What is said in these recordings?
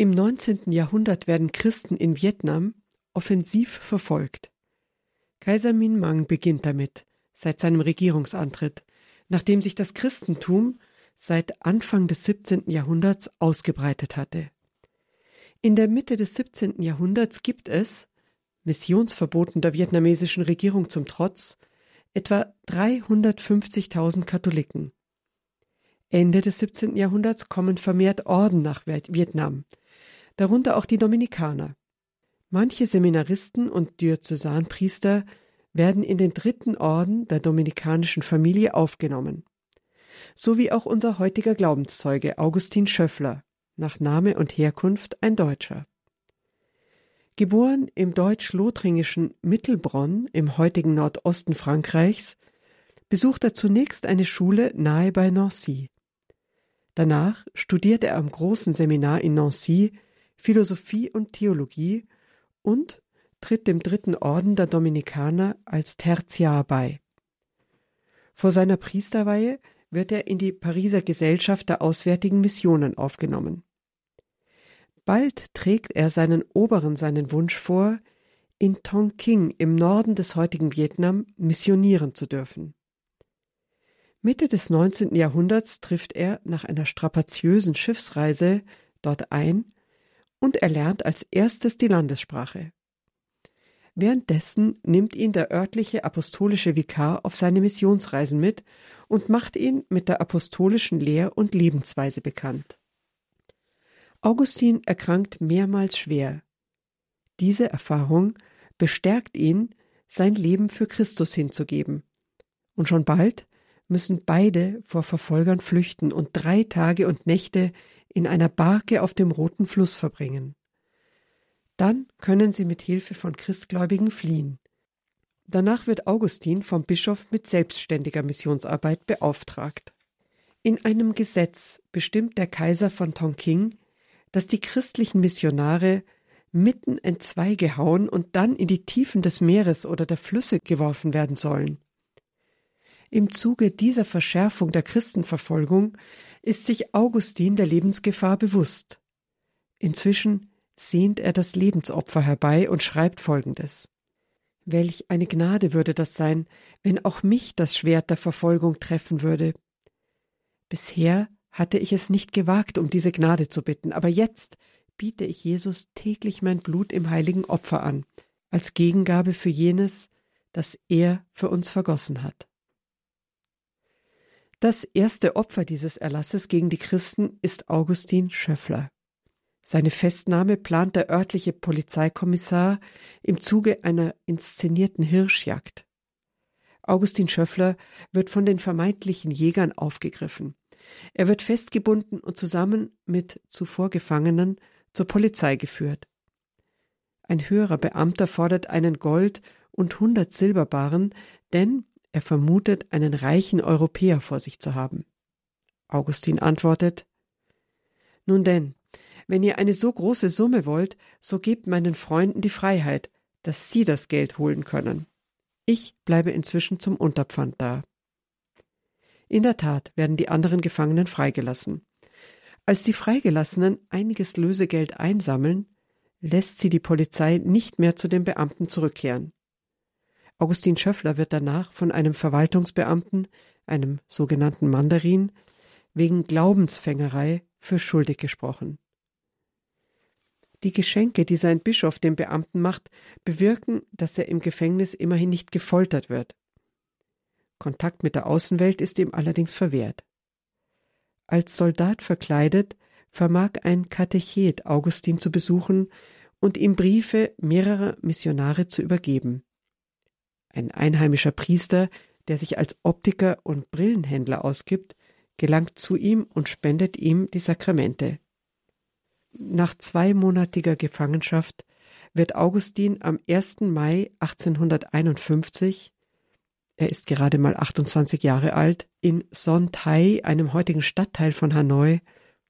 Im 19. Jahrhundert werden Christen in Vietnam offensiv verfolgt. Kaiser Min Mang beginnt damit, seit seinem Regierungsantritt, nachdem sich das Christentum seit Anfang des 17. Jahrhunderts ausgebreitet hatte. In der Mitte des 17. Jahrhunderts gibt es, Missionsverboten der vietnamesischen Regierung zum Trotz, etwa 350.000 Katholiken. Ende des 17. Jahrhunderts kommen vermehrt Orden nach Vietnam, darunter auch die Dominikaner. Manche Seminaristen und Diözesanpriester werden in den dritten Orden der dominikanischen Familie aufgenommen. So wie auch unser heutiger Glaubenszeuge Augustin Schöffler, nach Name und Herkunft ein Deutscher. Geboren im deutsch-lothringischen Mittelbronn im heutigen Nordosten Frankreichs, besucht er zunächst eine Schule nahe bei Nancy. Danach studiert er am großen Seminar in Nancy Philosophie und Theologie und tritt dem dritten Orden der Dominikaner als Tertiar bei. Vor seiner Priesterweihe wird er in die Pariser Gesellschaft der Auswärtigen Missionen aufgenommen. Bald trägt er seinen Oberen seinen Wunsch vor, in Tonking im Norden des heutigen Vietnam missionieren zu dürfen. Mitte des 19. Jahrhunderts trifft er nach einer strapaziösen Schiffsreise dort ein und erlernt als erstes die Landessprache. Währenddessen nimmt ihn der örtliche apostolische Vikar auf seine Missionsreisen mit und macht ihn mit der apostolischen Lehr- und Lebensweise bekannt. Augustin erkrankt mehrmals schwer. Diese Erfahrung bestärkt ihn, sein Leben für Christus hinzugeben. Und schon bald müssen beide vor Verfolgern flüchten und drei Tage und Nächte in einer Barke auf dem Roten Fluss verbringen. Dann können sie mit Hilfe von Christgläubigen fliehen. Danach wird Augustin vom Bischof mit selbstständiger Missionsarbeit beauftragt. In einem Gesetz bestimmt der Kaiser von Tonking, dass die christlichen Missionare mitten entzweigehauen und dann in die Tiefen des Meeres oder der Flüsse geworfen werden sollen. Im Zuge dieser Verschärfung der Christenverfolgung ist sich Augustin der Lebensgefahr bewusst. Inzwischen sehnt er das Lebensopfer herbei und schreibt folgendes Welch eine Gnade würde das sein, wenn auch mich das Schwert der Verfolgung treffen würde. Bisher hatte ich es nicht gewagt, um diese Gnade zu bitten, aber jetzt biete ich Jesus täglich mein Blut im heiligen Opfer an, als Gegengabe für jenes, das er für uns vergossen hat. Das erste Opfer dieses Erlasses gegen die Christen ist Augustin Schöffler. Seine Festnahme plant der örtliche Polizeikommissar im Zuge einer inszenierten Hirschjagd. Augustin Schöffler wird von den vermeintlichen Jägern aufgegriffen. Er wird festgebunden und zusammen mit zuvor Gefangenen zur Polizei geführt. Ein höherer Beamter fordert einen Gold- und hundert Silberbarren, denn er vermutet, einen reichen Europäer vor sich zu haben. Augustin antwortet Nun denn, wenn ihr eine so große Summe wollt, so gebt meinen Freunden die Freiheit, dass sie das Geld holen können. Ich bleibe inzwischen zum Unterpfand da. In der Tat werden die anderen Gefangenen freigelassen. Als die Freigelassenen einiges Lösegeld einsammeln, lässt sie die Polizei nicht mehr zu den Beamten zurückkehren. Augustin Schöffler wird danach von einem Verwaltungsbeamten, einem sogenannten Mandarin, wegen Glaubensfängerei für schuldig gesprochen. Die Geschenke, die sein Bischof dem Beamten macht, bewirken, dass er im Gefängnis immerhin nicht gefoltert wird. Kontakt mit der Außenwelt ist ihm allerdings verwehrt. Als Soldat verkleidet vermag ein Katechet Augustin zu besuchen und ihm Briefe mehrerer Missionare zu übergeben. Ein einheimischer Priester, der sich als Optiker und Brillenhändler ausgibt, gelangt zu ihm und spendet ihm die Sakramente. Nach zweimonatiger Gefangenschaft wird Augustin am 1. Mai 1851, er ist gerade mal 28 Jahre alt, in Son Thai, einem heutigen Stadtteil von Hanoi,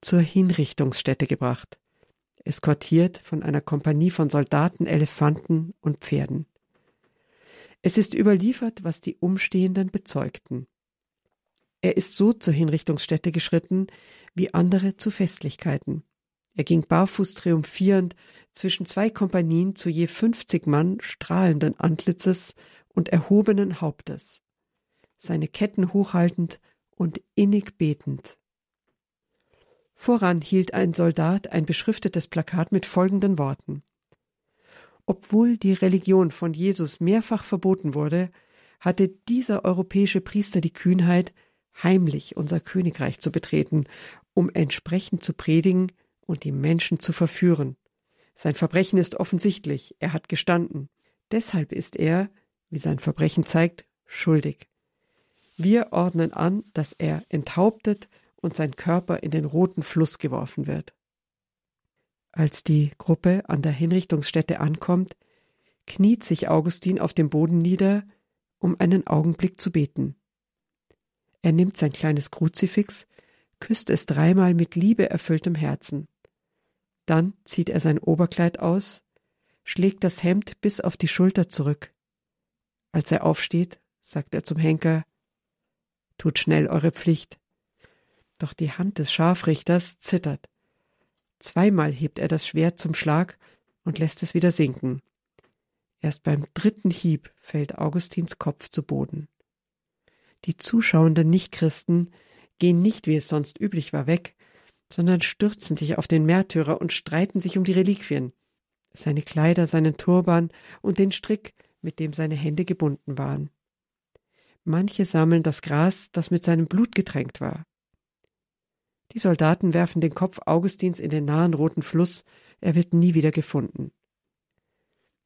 zur Hinrichtungsstätte gebracht, eskortiert von einer Kompanie von Soldaten, Elefanten und Pferden. Es ist überliefert, was die Umstehenden bezeugten. Er ist so zur Hinrichtungsstätte geschritten wie andere zu Festlichkeiten. Er ging barfuß triumphierend zwischen zwei Kompanien zu je fünfzig Mann strahlenden Antlitzes und erhobenen Hauptes, seine Ketten hochhaltend und innig betend. Voran hielt ein Soldat ein beschriftetes Plakat mit folgenden Worten Obwohl die Religion von Jesus mehrfach verboten wurde, hatte dieser europäische Priester die Kühnheit, heimlich unser Königreich zu betreten, um entsprechend zu predigen und die Menschen zu verführen. Sein Verbrechen ist offensichtlich, er hat gestanden. Deshalb ist er, wie sein Verbrechen zeigt, schuldig. Wir ordnen an, dass er enthauptet und sein Körper in den roten Fluss geworfen wird. Als die Gruppe an der Hinrichtungsstätte ankommt, kniet sich Augustin auf dem Boden nieder, um einen Augenblick zu beten. Er nimmt sein kleines Kruzifix, küsst es dreimal mit liebeerfülltem Herzen. Dann zieht er sein Oberkleid aus, schlägt das Hemd bis auf die Schulter zurück. Als er aufsteht, sagt er zum Henker Tut schnell eure Pflicht. Doch die Hand des Scharfrichters zittert. Zweimal hebt er das Schwert zum Schlag und lässt es wieder sinken. Erst beim dritten Hieb fällt Augustins Kopf zu Boden. Die zuschauenden Nichtchristen gehen nicht, wie es sonst üblich war, weg, sondern stürzen sich auf den Märtyrer und streiten sich um die Reliquien, seine Kleider, seinen Turban und den Strick, mit dem seine Hände gebunden waren. Manche sammeln das Gras, das mit seinem Blut getränkt war. Die Soldaten werfen den Kopf Augustins in den nahen roten Fluss, er wird nie wieder gefunden.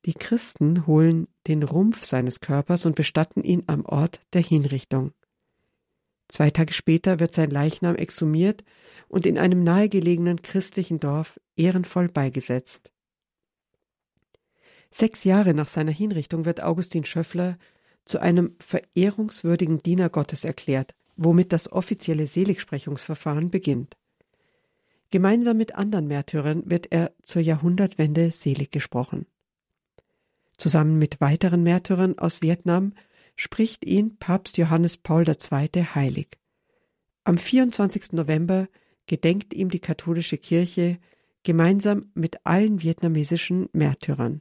Die Christen holen den Rumpf seines Körpers und bestatten ihn am Ort der Hinrichtung. Zwei Tage später wird sein Leichnam exhumiert und in einem nahegelegenen christlichen Dorf ehrenvoll beigesetzt. Sechs Jahre nach seiner Hinrichtung wird Augustin Schöffler zu einem verehrungswürdigen Diener Gottes erklärt, womit das offizielle Seligsprechungsverfahren beginnt. Gemeinsam mit anderen Märtyrern wird er zur Jahrhundertwende selig gesprochen. Zusammen mit weiteren Märtyrern aus Vietnam spricht ihn Papst Johannes Paul II. heilig. Am 24. November gedenkt ihm die katholische Kirche gemeinsam mit allen vietnamesischen Märtyrern.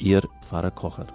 Ihr Pfarrer Kocher.